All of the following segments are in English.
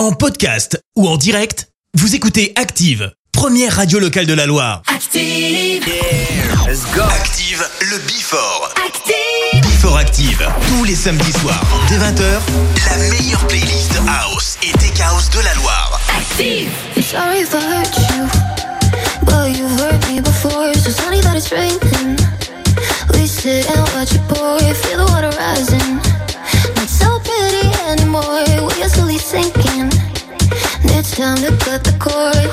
En podcast ou en direct, vous écoutez Active, première radio locale de la Loire. Active. Let's go. Active, le Before. Active. Before Active, tous les samedis soirs, dès 20h, la meilleure playlist House et Tech House de la Loire. Active. Sorry if I hurt you, but you've hurt me before. So sunny that it's raining. We sit and watch it pour, feel the water rising. Anymore, we are slowly sinking. It's time to cut the cord.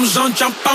That beat comes on, jump on it. Jump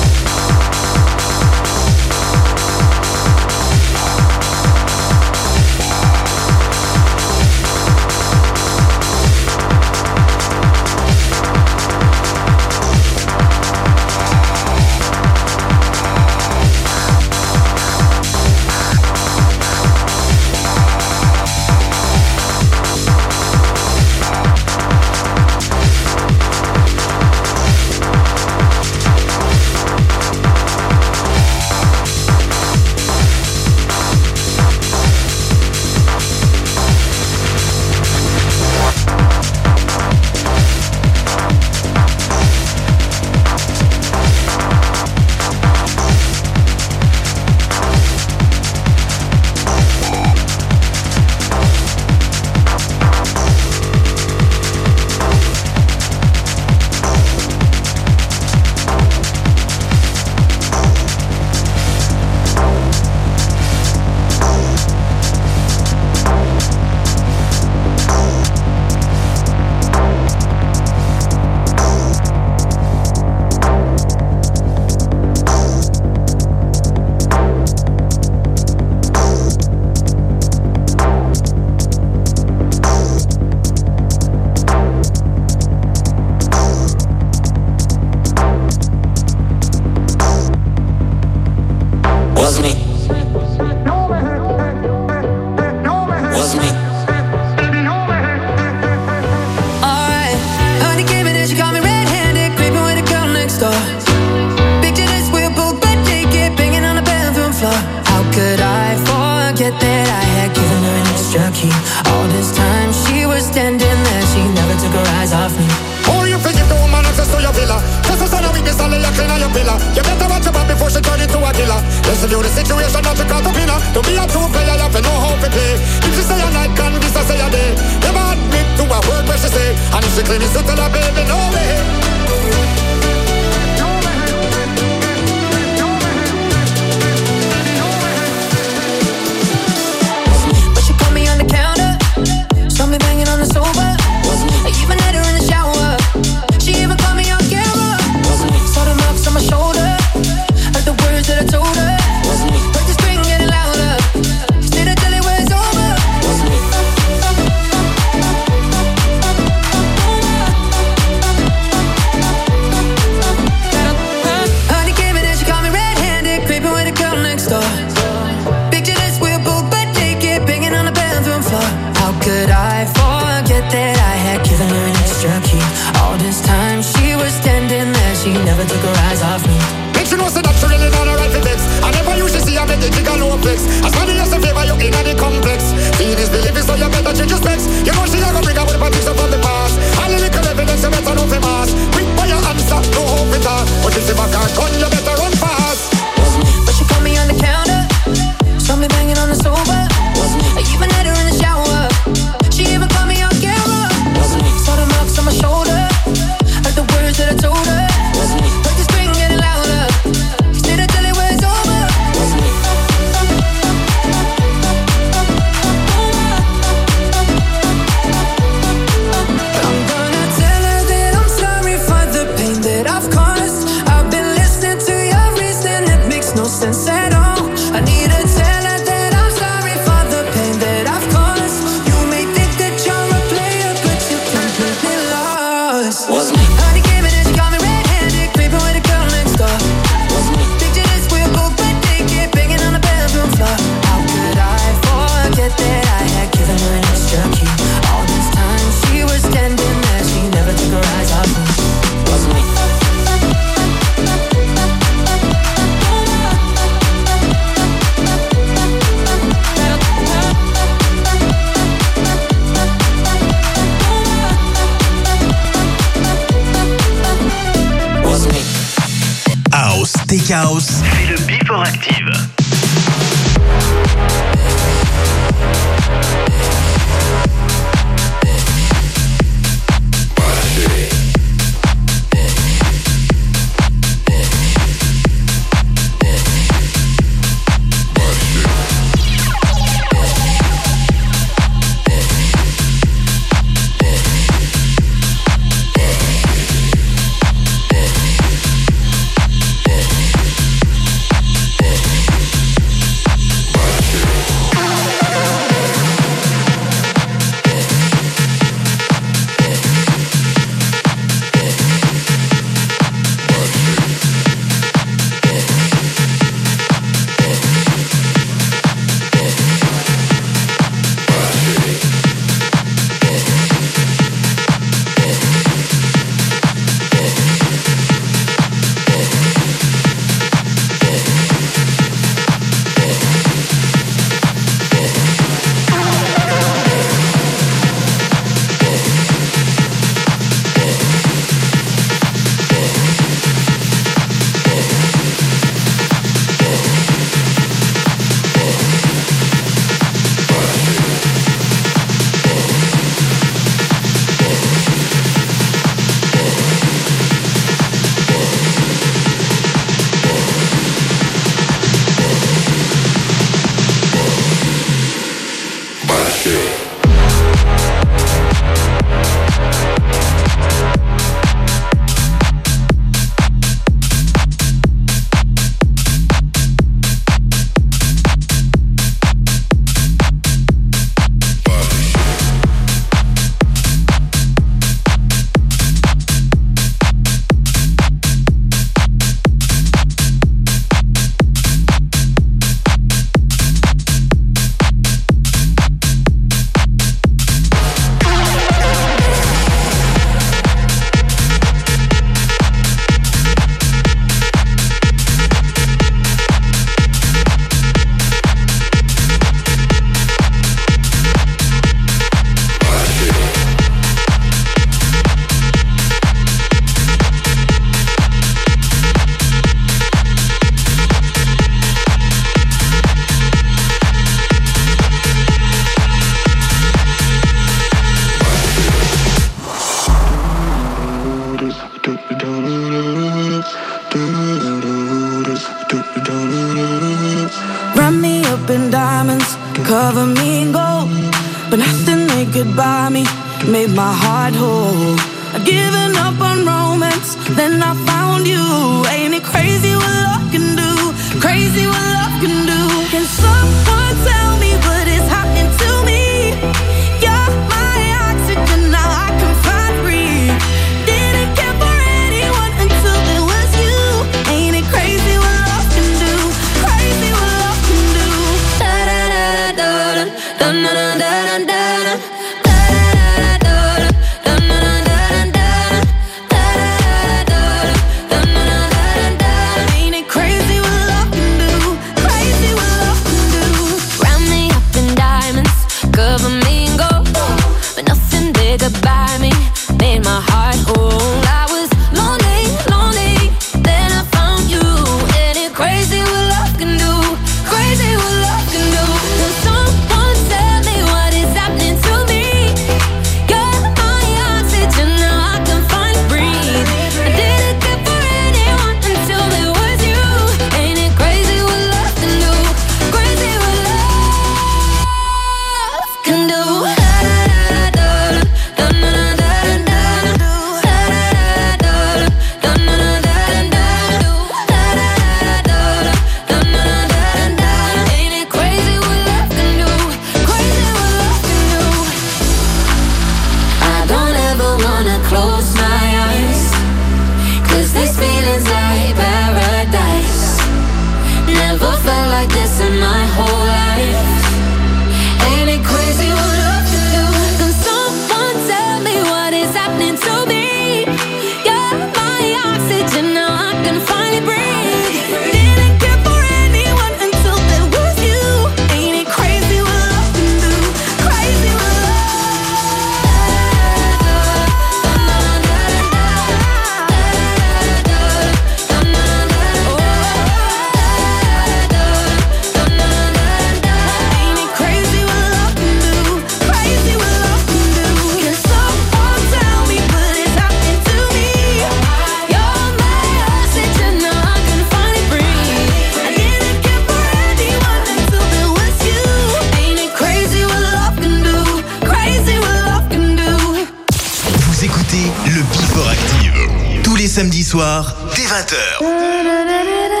soir, dès 20h.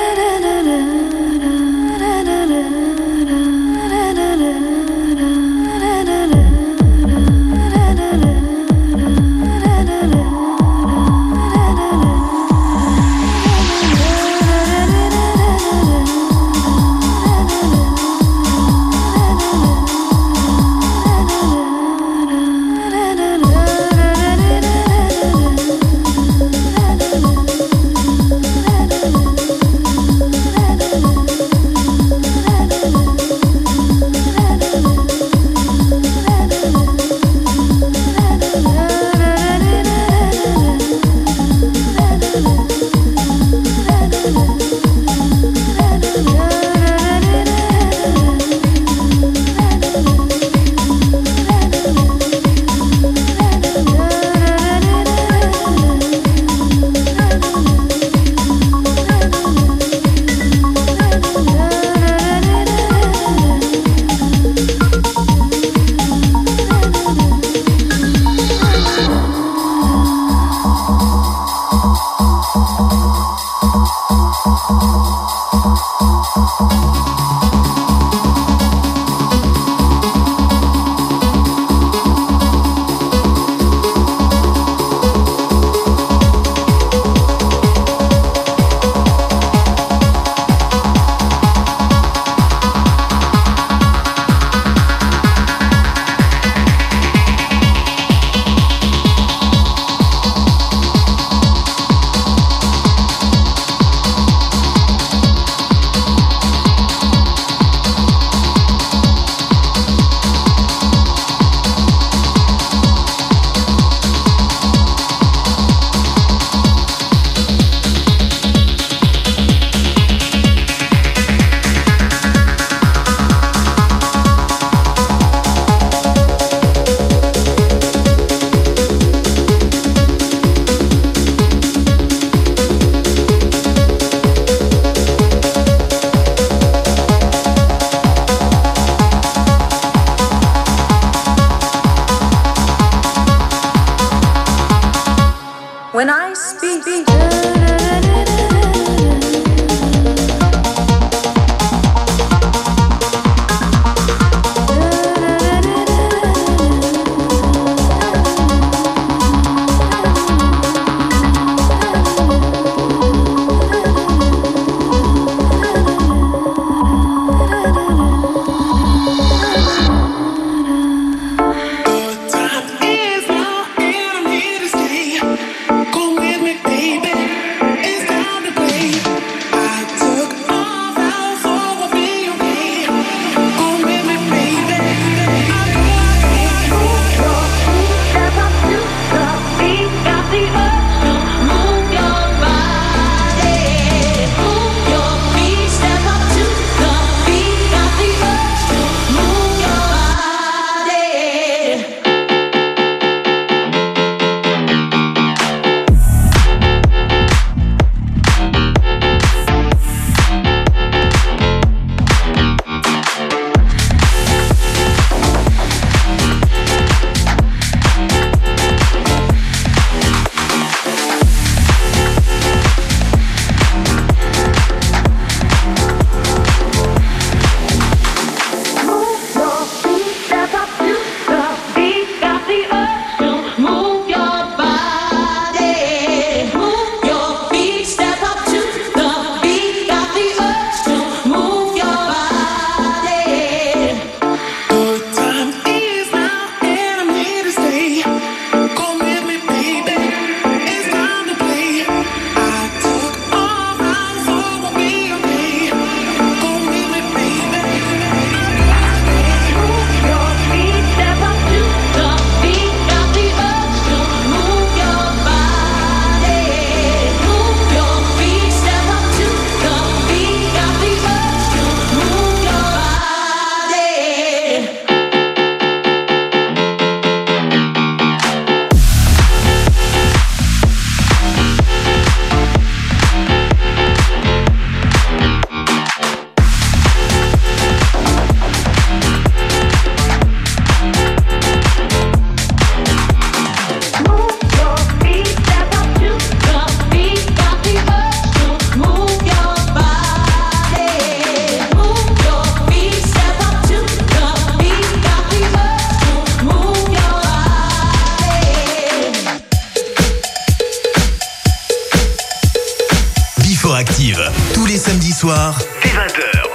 Active. Tous les samedis soirs, dès 20h.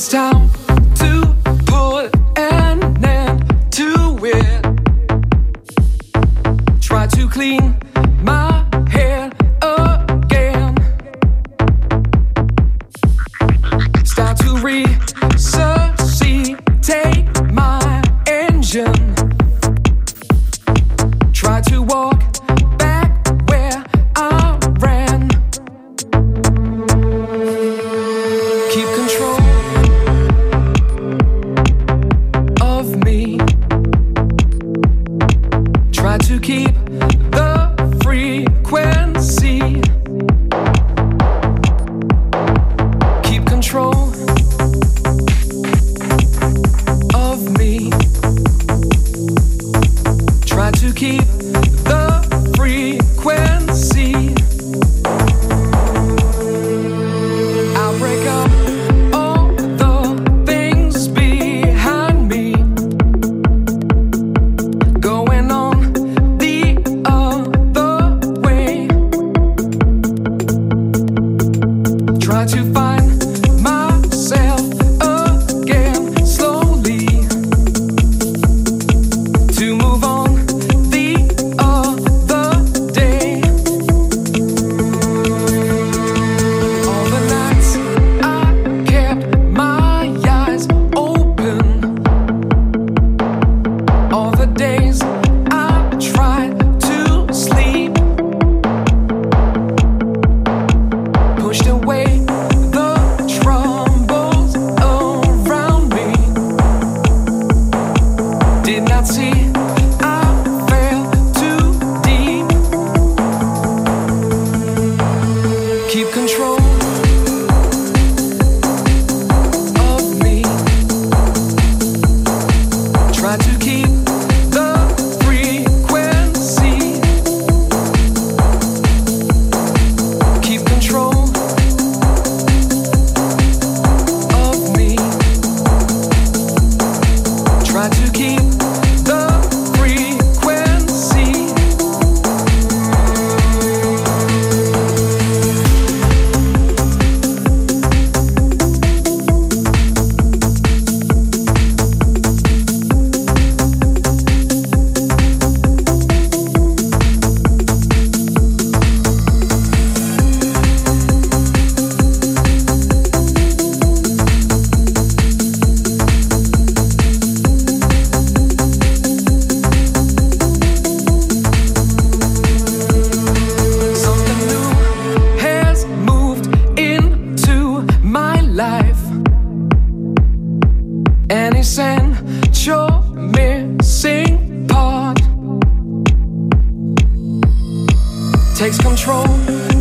It's time control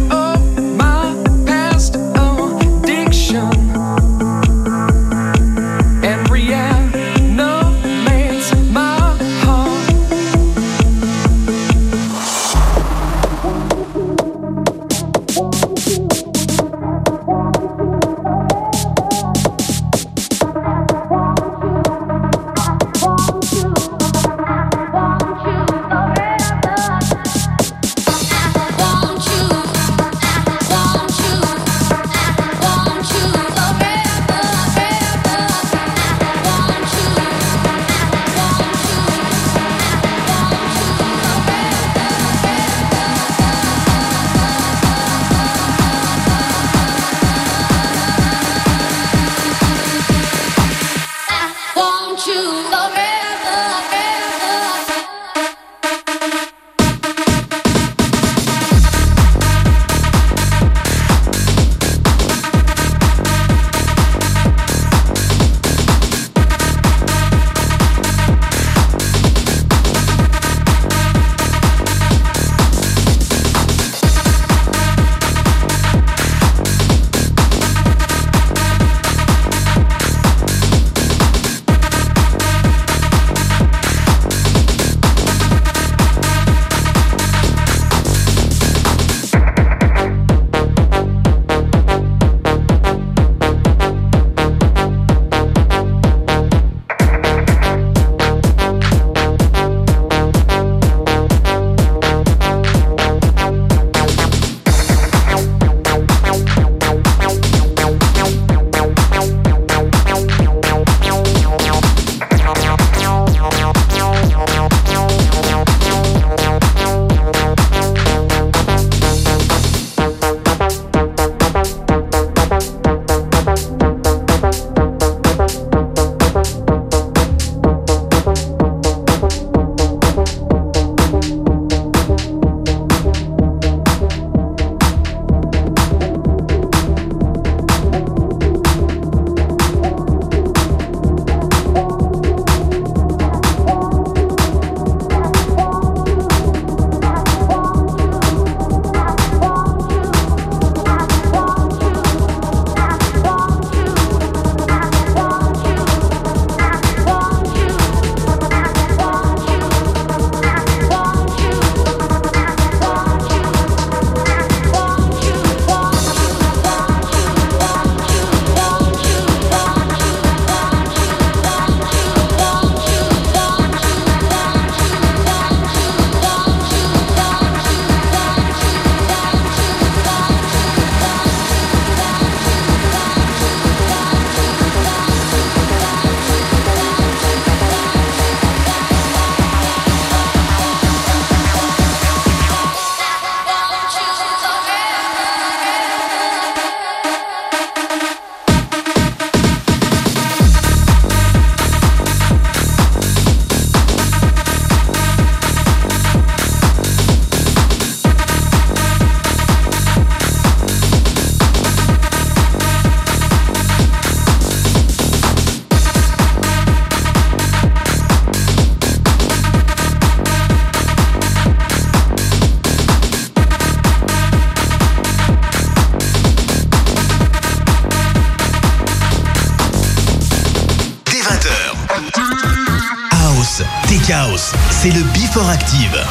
Active.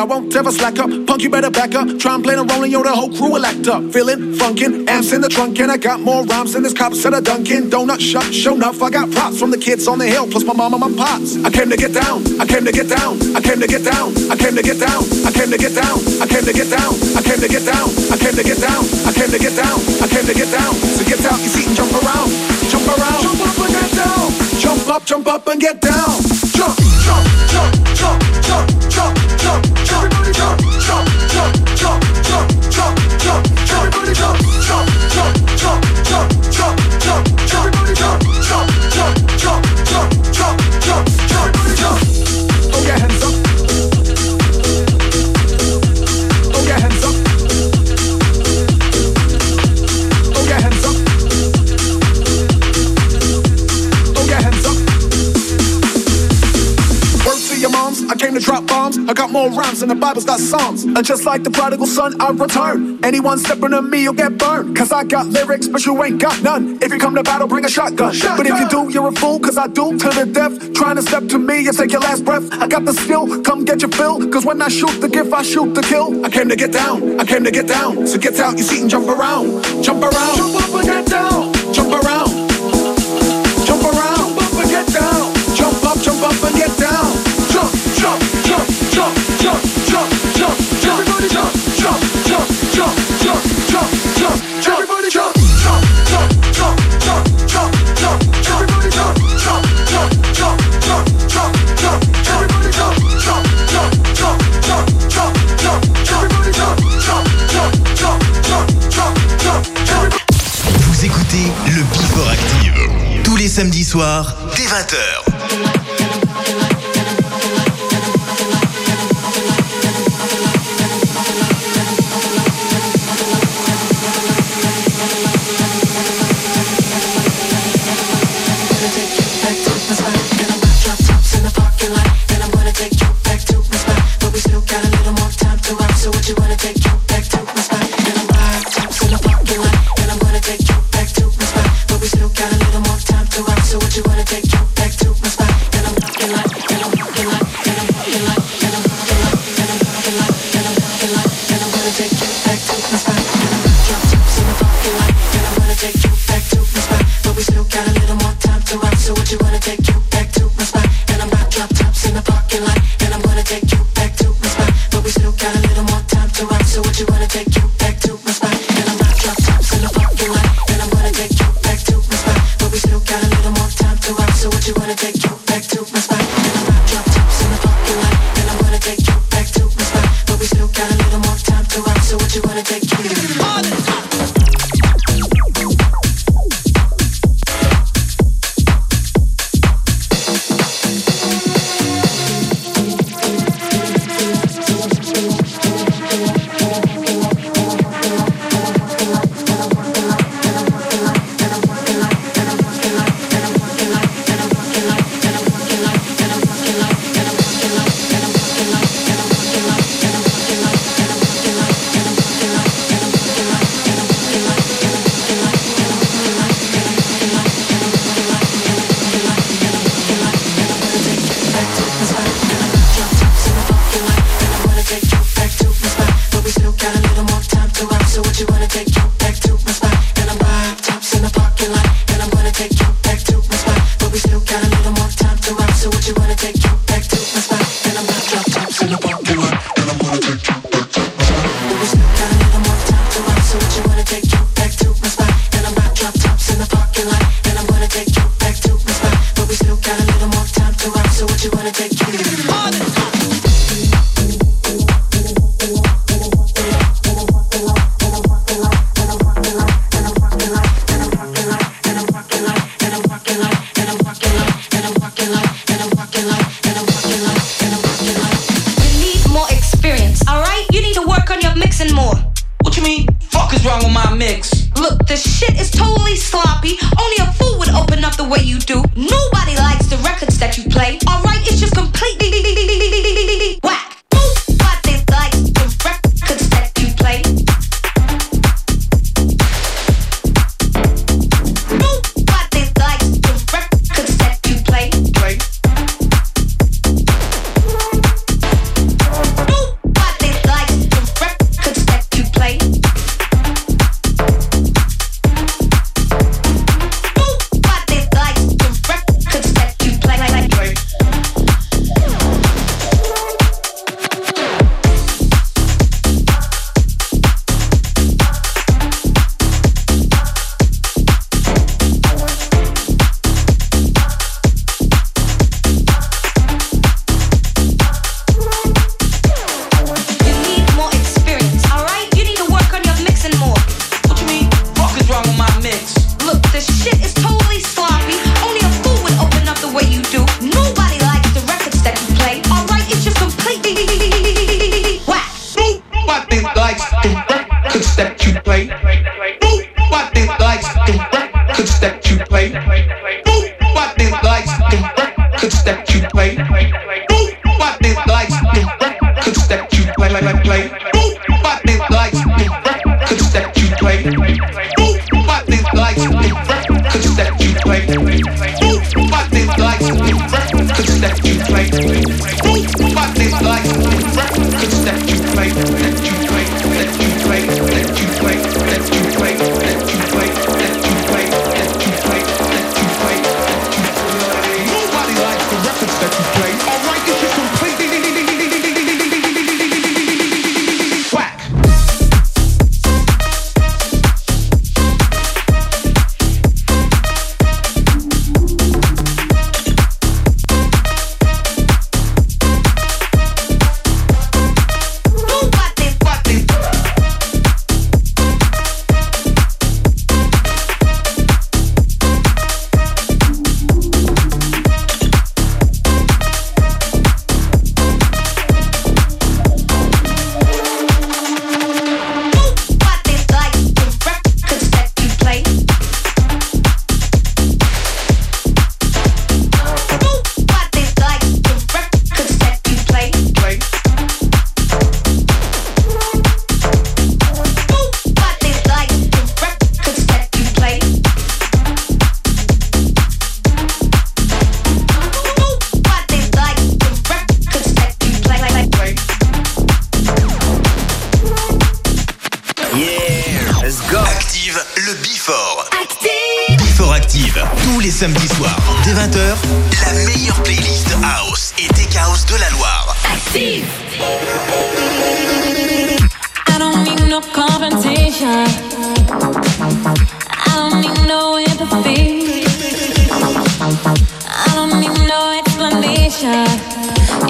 I won't ever slack up. Punk, you better back up. Try and play the rolling, yo, the whole crew will act up. Feeling funkin', amps in the trunk, and I got more rhymes than this cops at a Dunkin' Donut shop. Show enough, I got props from the kids on the hill, plus my mom and my pops. I came to get down, I came to get down, I came to get down, I came to get down, I came to get down, I came to get down, I came to get down, I came to get down, I came to get down, I came to get down. So get out your seat and jump around, jump around, jump up and get down, jump up, jump up and get down, jump, jump, jump, jump, jump. Got rhymes than the Bible's got songs. And just like the prodigal son, I return. Anyone stepping on me, you'll get burned. Cause I got lyrics, but you ain't got none. If you come to battle, bring a shotgun. shotgun. But if you do, you're a fool, cause I do to the death. Trying to step to me and take your last breath. I got the skill, come get your fill. Cause when I shoot the gift, I shoot the kill. I came to get down, I came to get down. So get out your seat and jump around. Jump around, jump up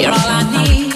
much motivation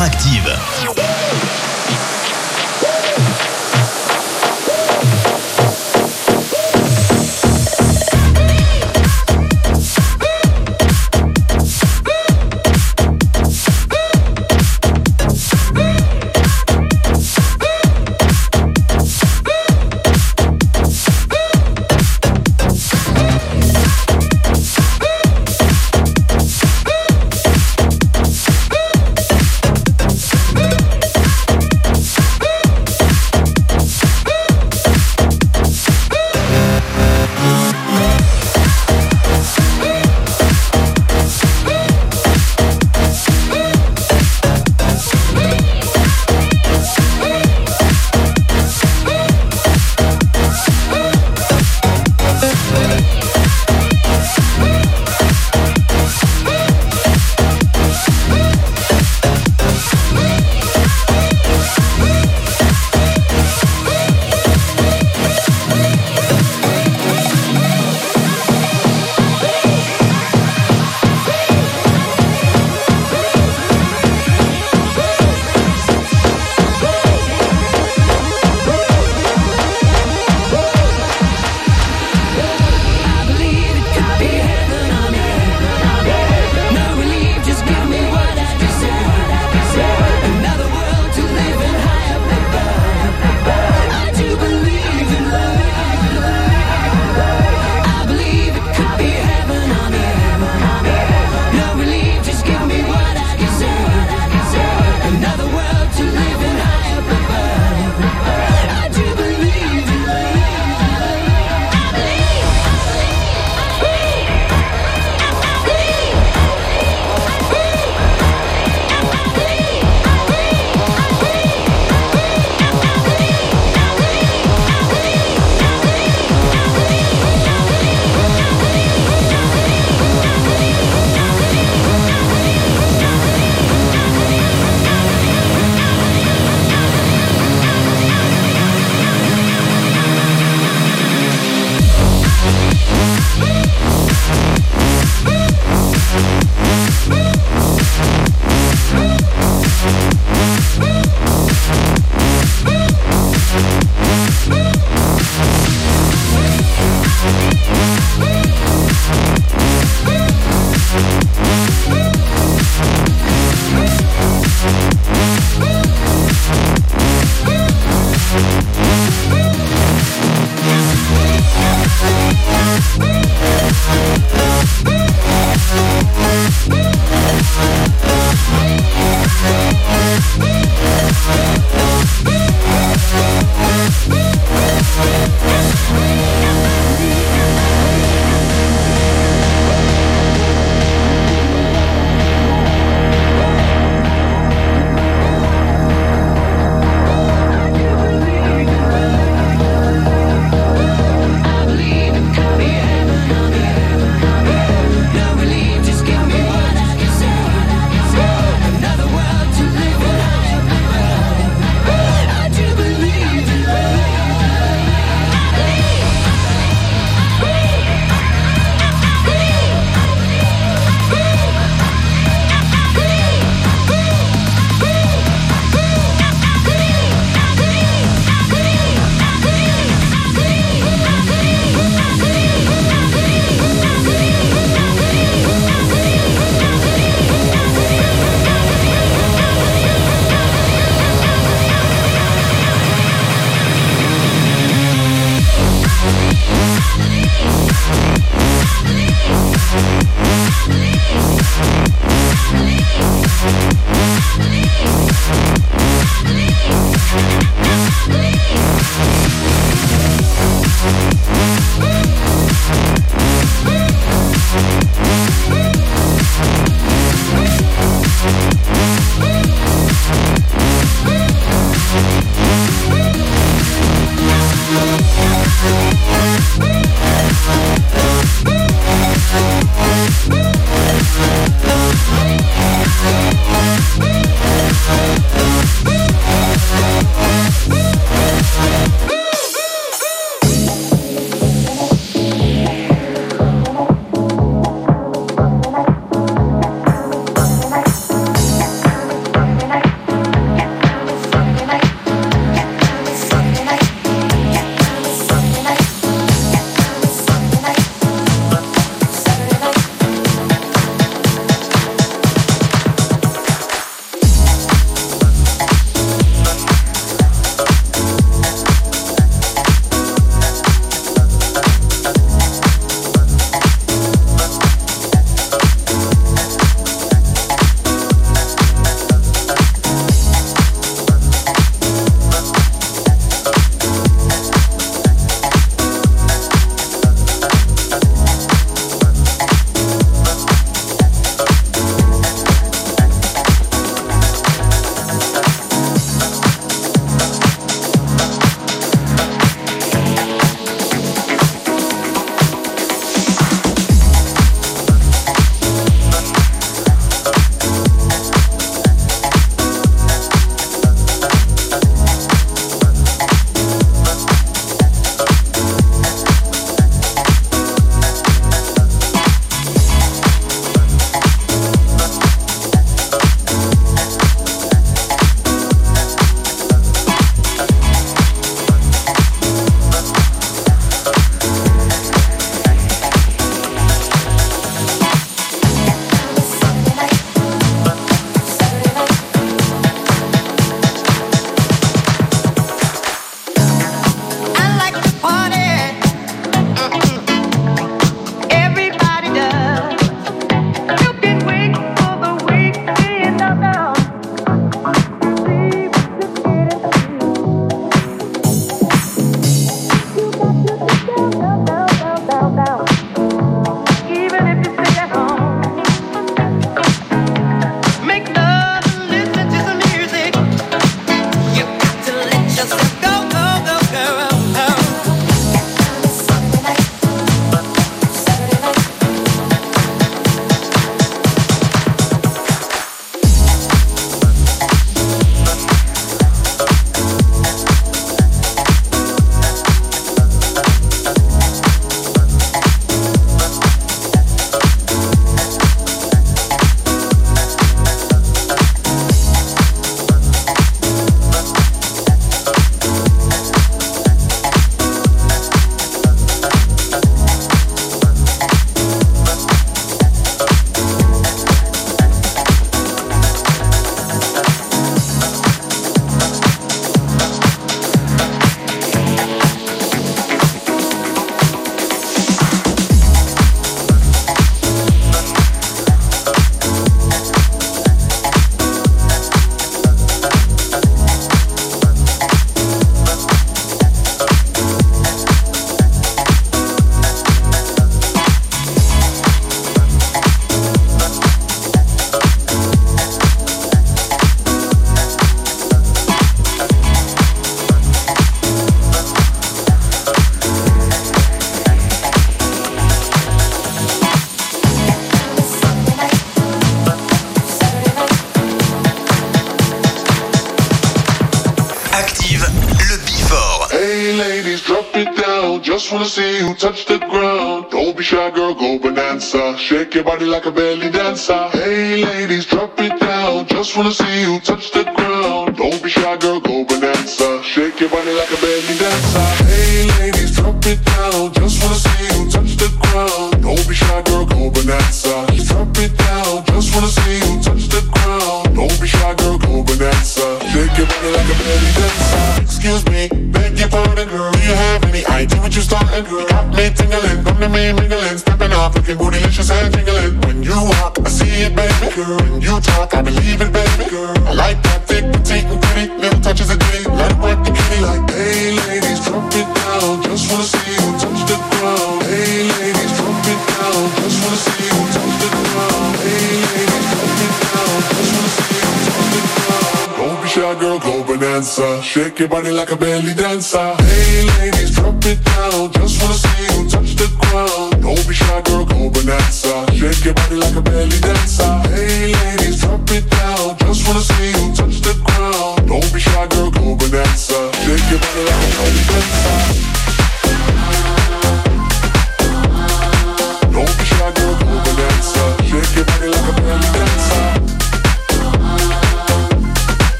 Active.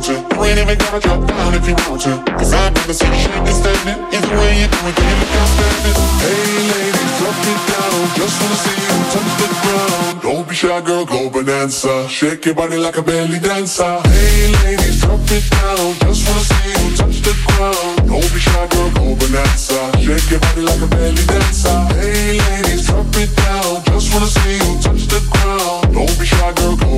want to. You ain't even gotta drop down if you want to. Cause I'm in the same shit that's standing. Either way you do it, get it outstanding. Hey ladies, drop it down. Just wanna see you touch the ground. Don't be shy, girl, go bonanza. Shake your body like a belly dancer. Hey ladies, drop it down. Just wanna see you touch the ground. Don't be shy, girl, go bonanza. Shake your body like a belly dancer. Hey ladies, drop it down. Just wanna see you touch the ground. Don't be shy, girl, go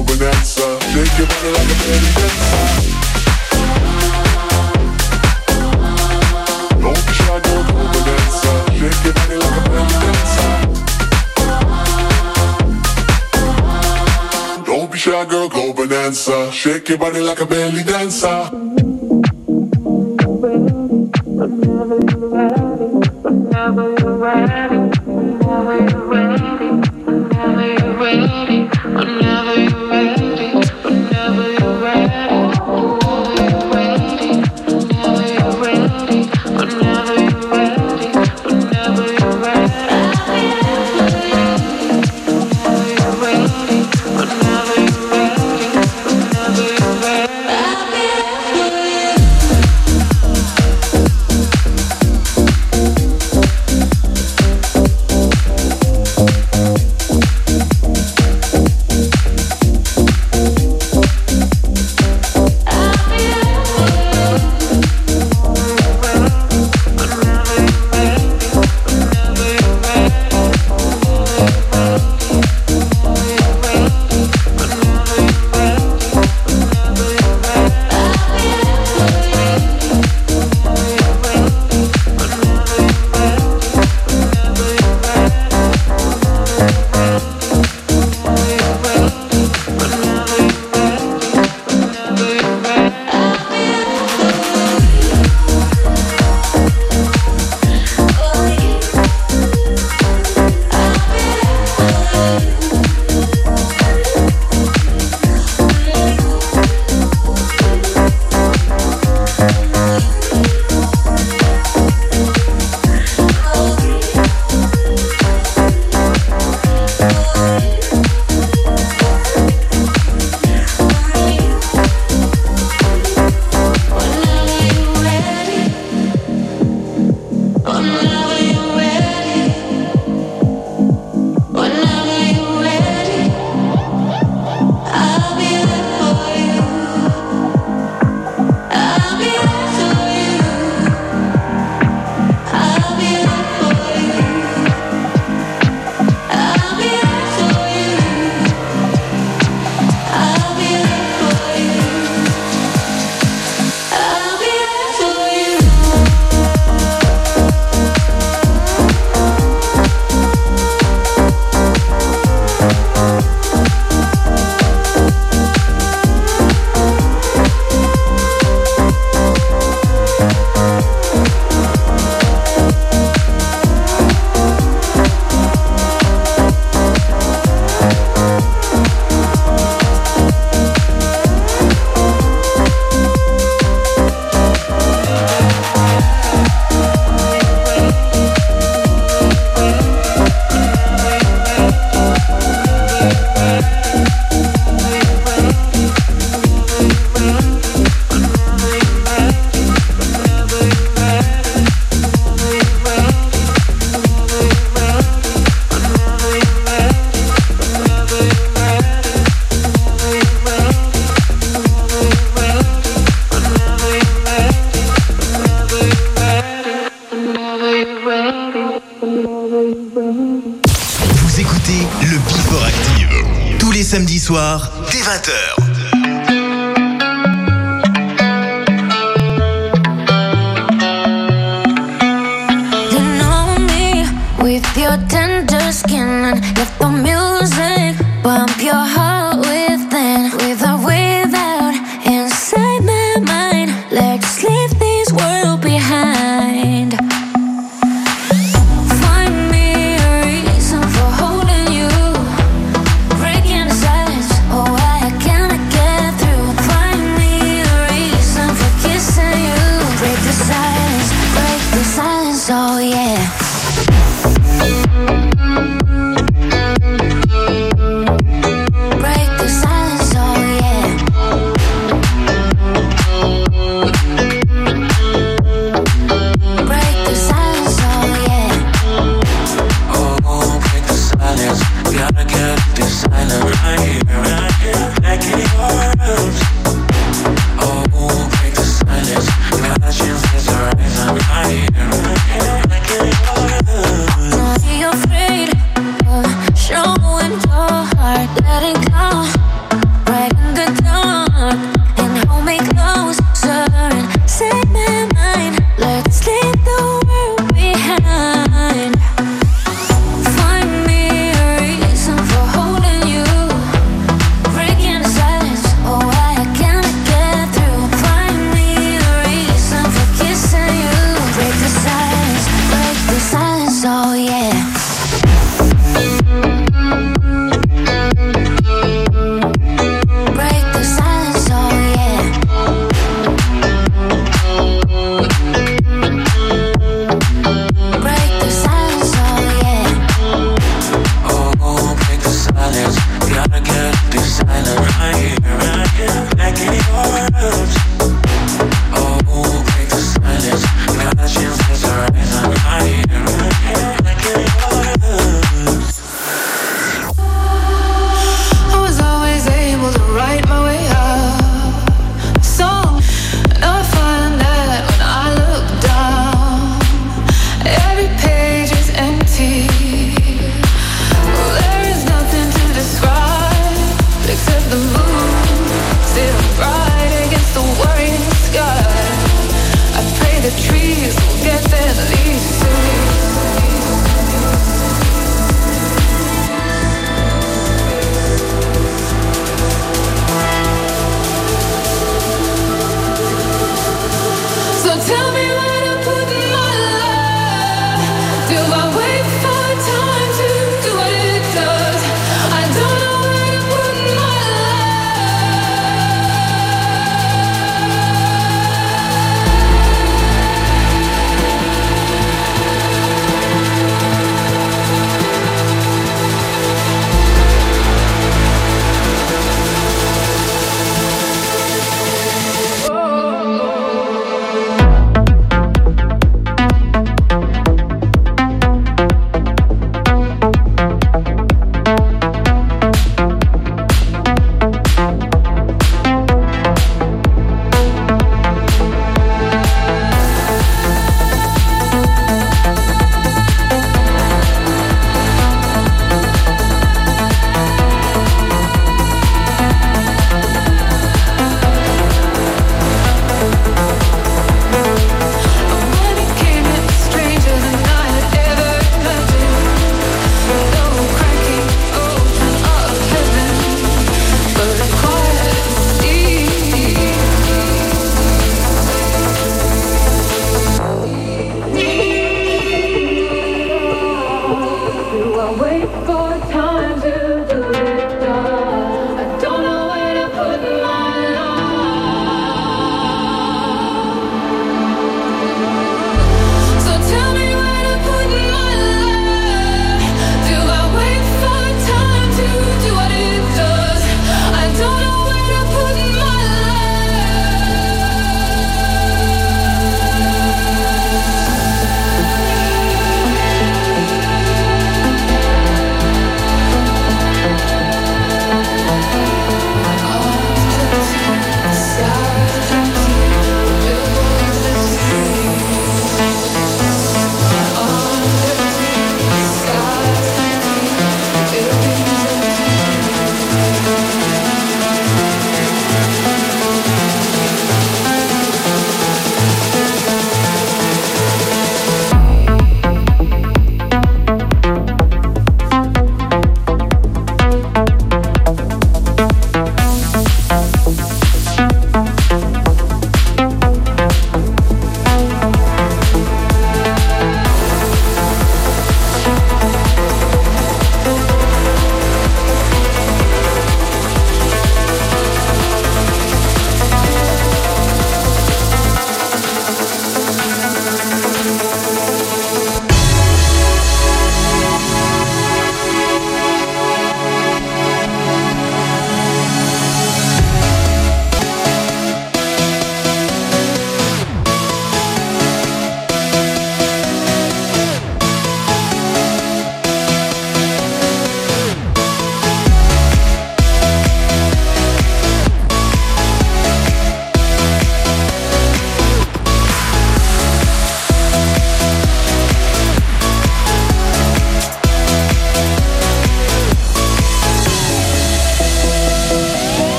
shy girl, go bonanza. Shake your body like a belly dancer. Whenever you're ready, whenever you're ready, whenever you're ready, whenever you're ready, whenever ready.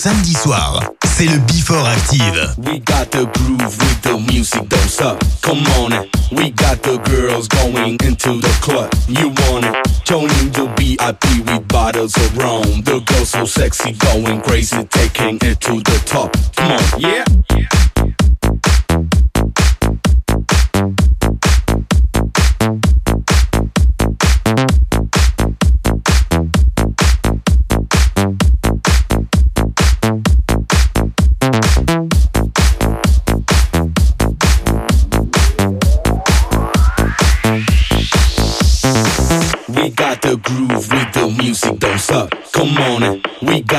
Samedi soir, c'est le Before Active. We got the groove with the music, don't stop. Come on, we got the girls going into the club. You want it? Joining the VIP with bottles of rum. The girls so sexy, going crazy, taking it to the top. Come on, yeah.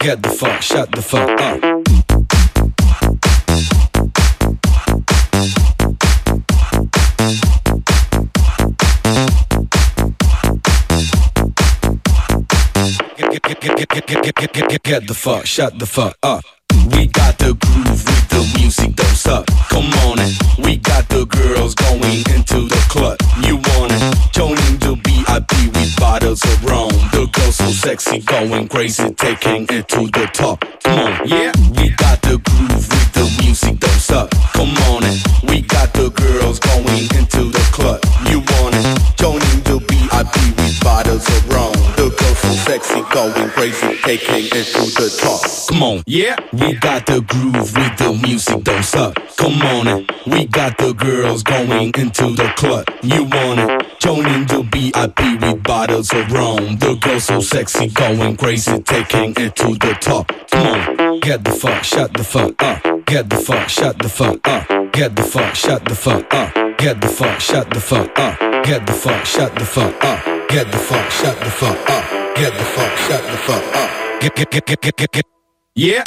Get the fuck, shut the fuck up. Get the fuck, shut the fuck up. We got the groove with the music, don't suck. Come on in. We got the girls going into the club. You want it? With bottles of rum. The girls so sexy, going crazy, taking it to the top. Come on, yeah. We got the groove with the music, don't suck. Come on in. We got the girls going into the club. You want it? Joining the VIP with bottles of rum. Sexy, going crazy, taking it to the top. Come on, yeah. We got the groove with the music, don't suck. Come on in. We got the girls going into the club. You want it? Joining the VIP with bottles of rum. The girls so sexy, going crazy, taking it to the top. Come on, get the fuck, shut the fuck up. Get the fuck, shut the fuck up. Get the fuck, shut the fuck up. Get the fuck, shut the fuck up. Get the fuck, shut the fuck up. Get the fuck, shut the fuck up. Get the fuck, shut the fuck up. Get, get, get, get, get, get, get. Yeah.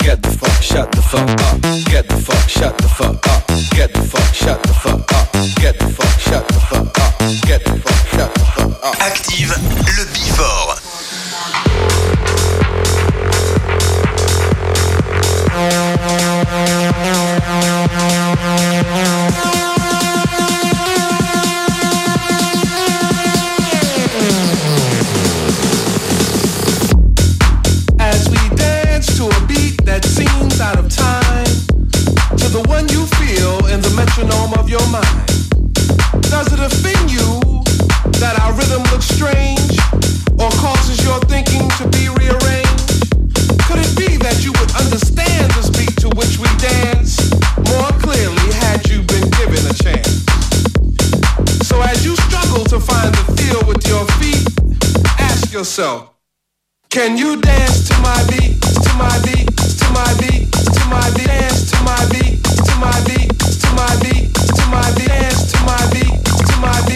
Get the fuck, shut the fuck up. Get the fuck, shut the fuck up. Get the fuck, shut the fuck up. Get the fuck, shut the fuck up. Get the fuck, shut the fuck up. Active le Before. Strange or causes your thinking to be rearranged? Could it be that you would understand this beat to which we dance more clearly had you been given a chance? So as you struggle to find the feel with your feet, ask yourself, can you dance to my beat, to my beat, to my beat, to my beat, dance to my beat, to my beat, to my beat, to my beat, dance to my beat, to my beat,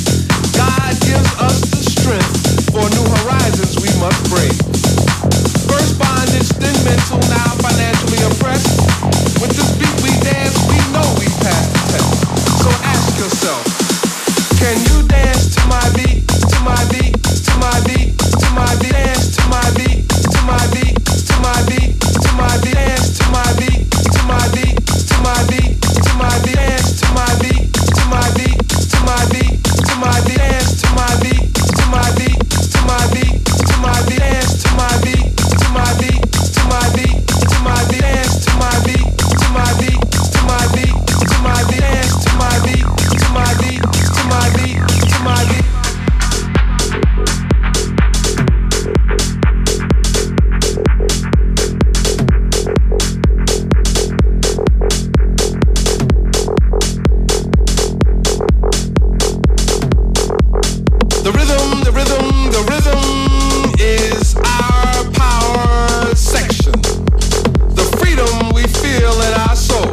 The rhythm, the rhythm, the rhythm is our power section. The freedom we feel in our soul.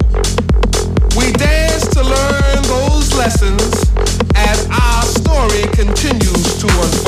We dance to learn those lessons as our story continues to unfold.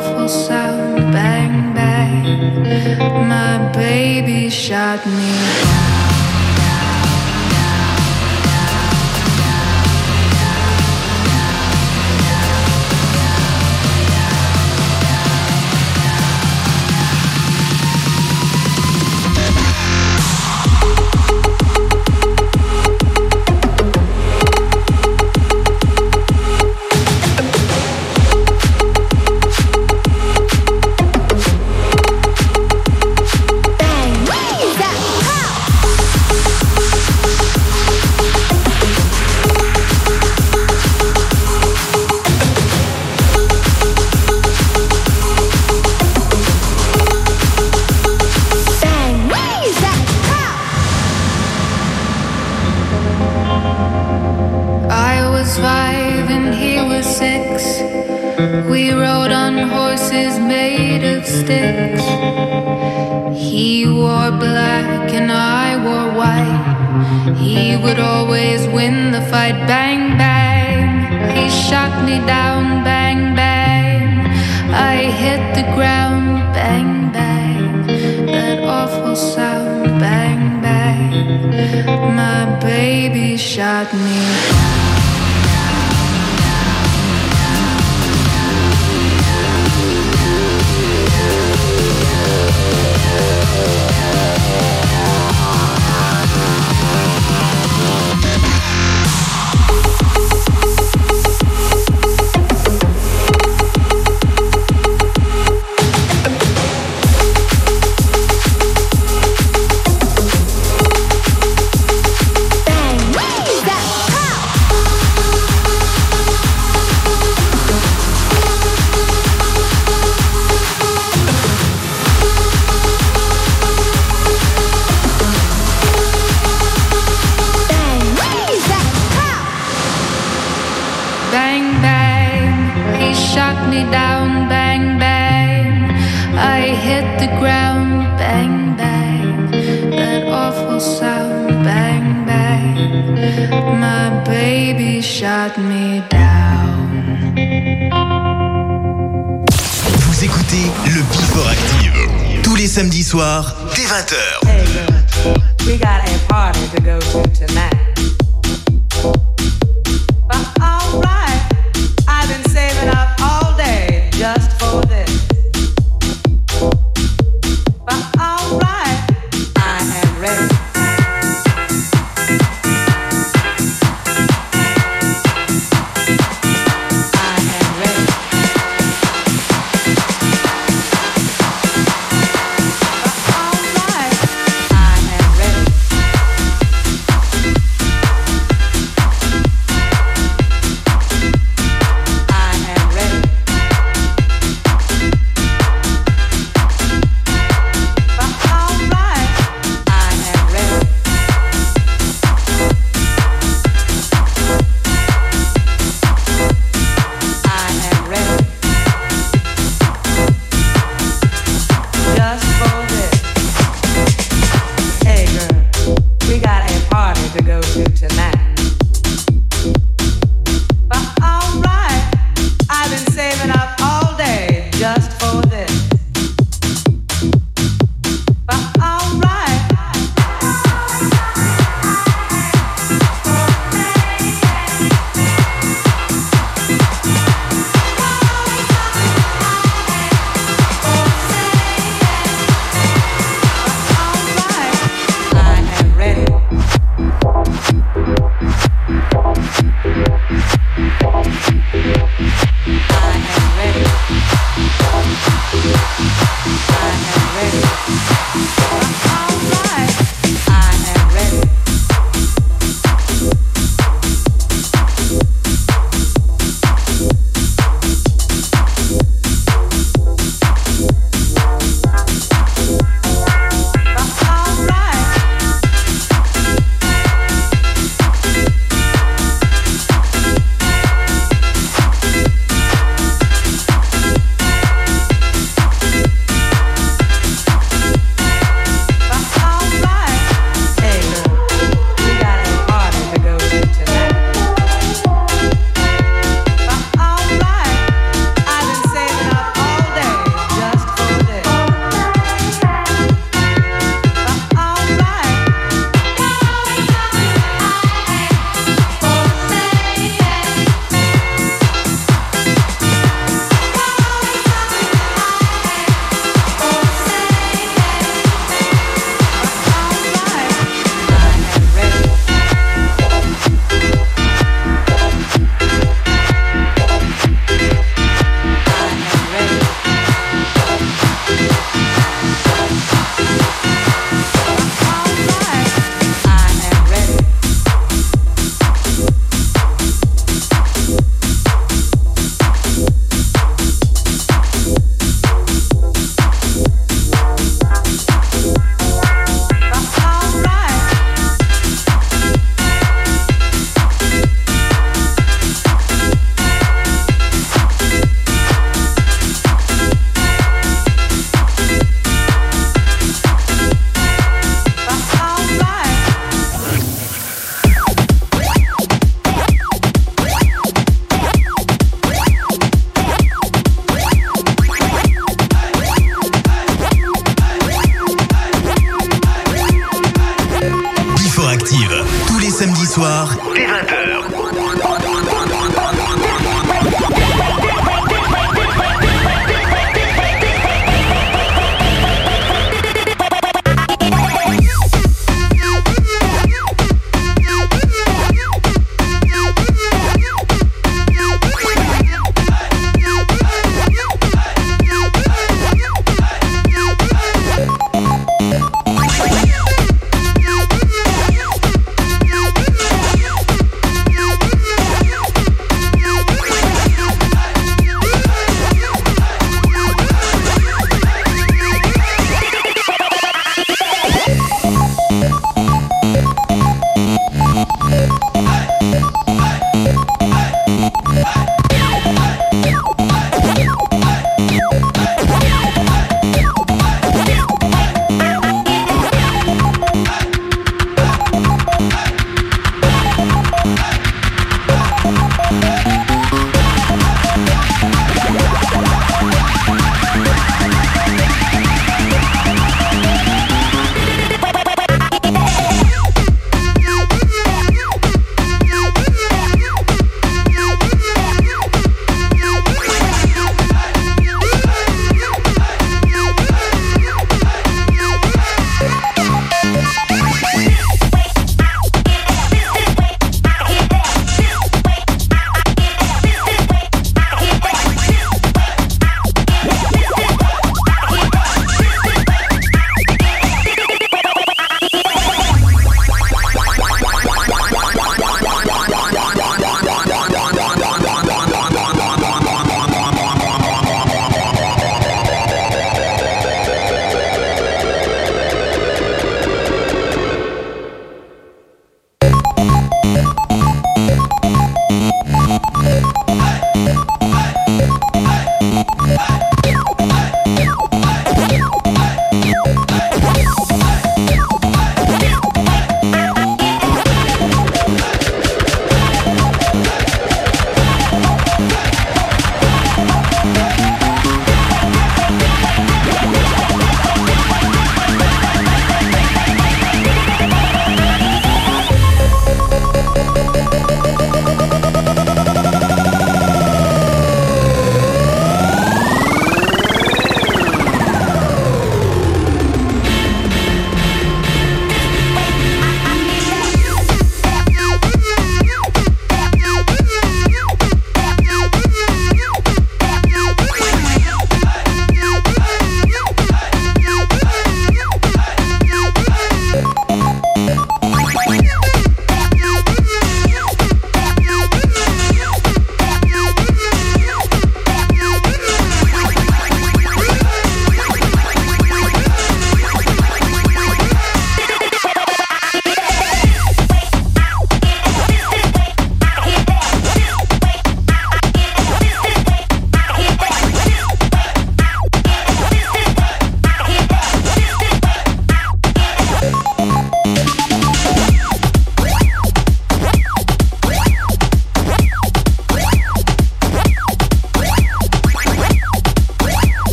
Awful sound. Bang, bang. My baby shot me down.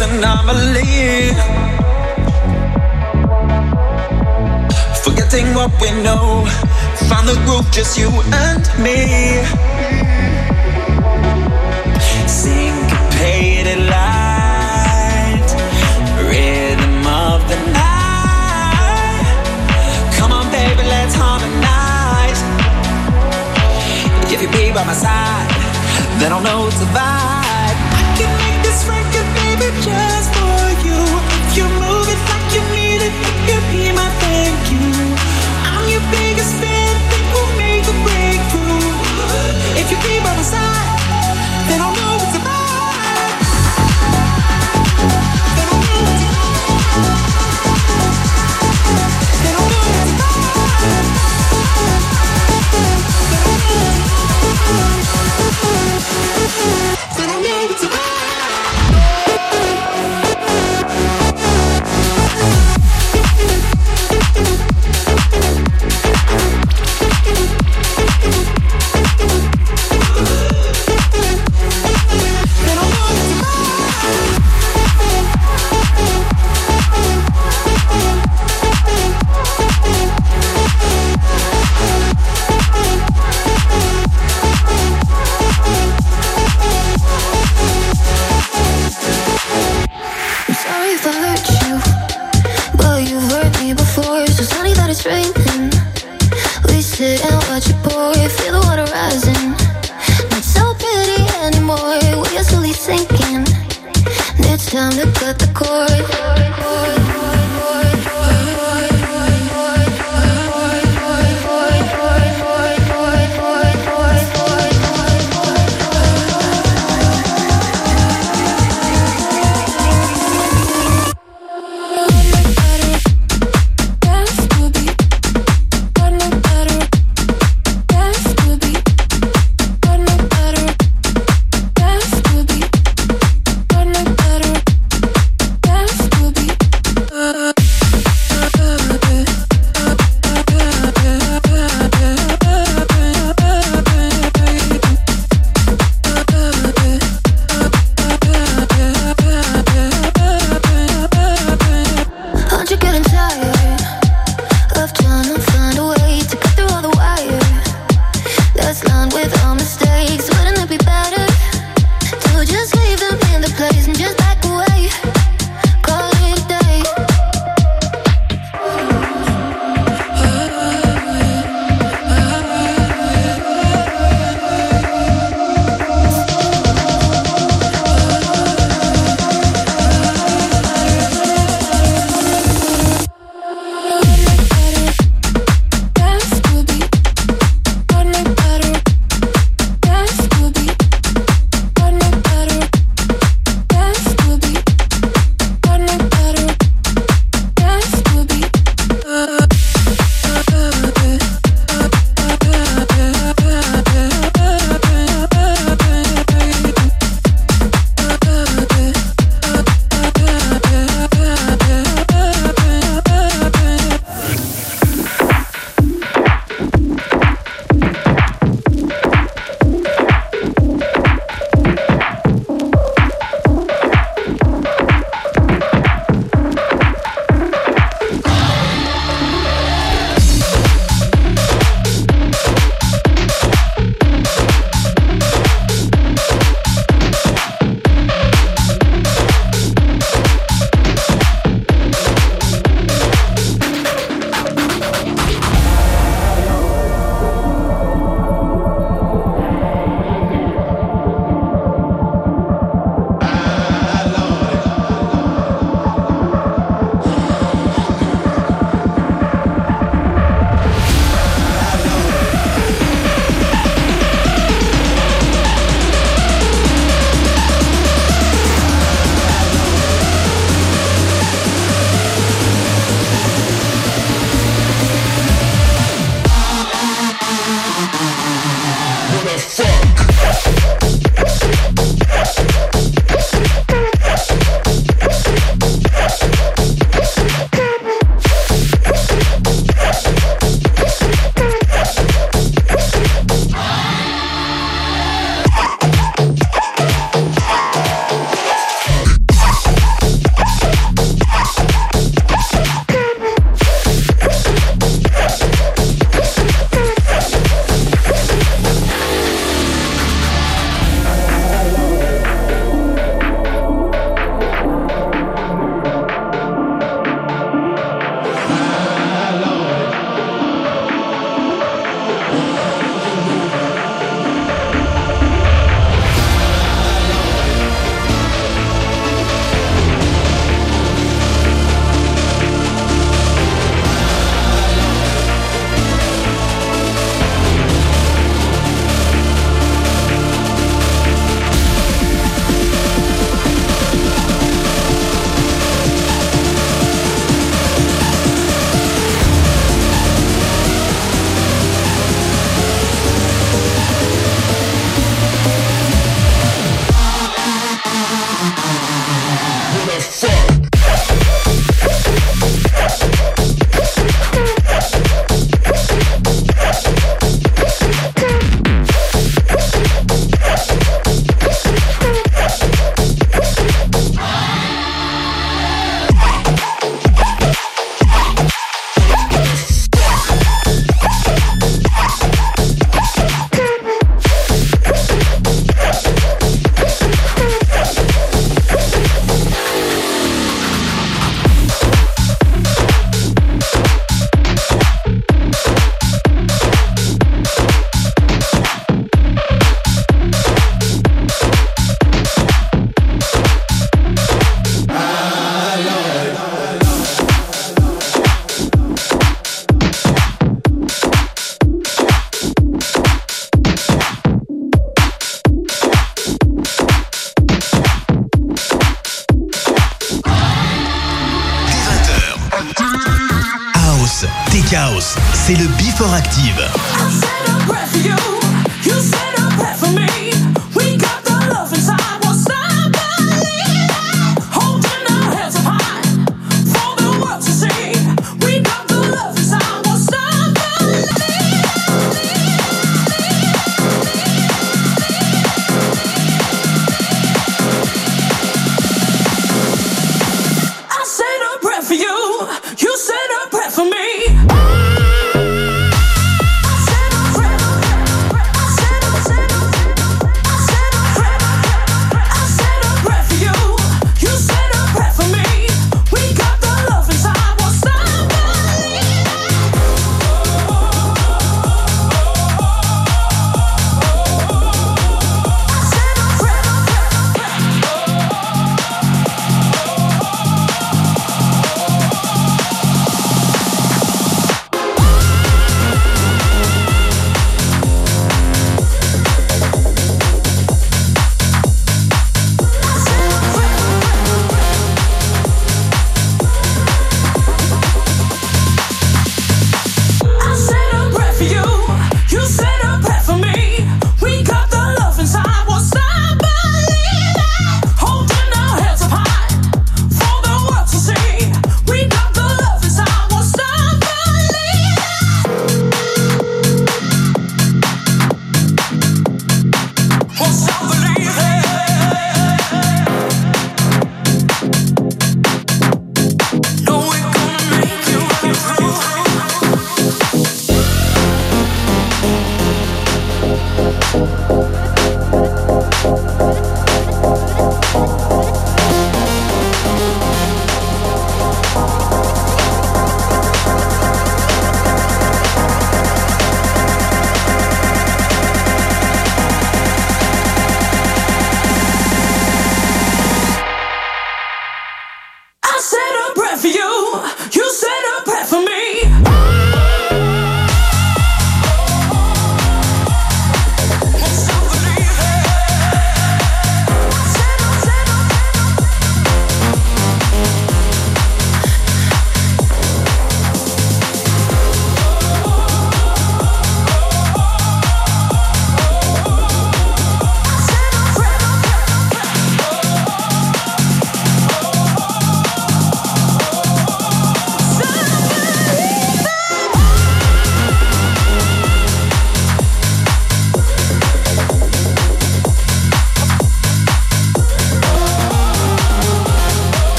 anomaly. Forgetting what we know, find the groove, just you and me. Syncopated light, rhythm of the night. Come on, baby, let's harmonize. If you be by my side, then I'll know it's a vibe.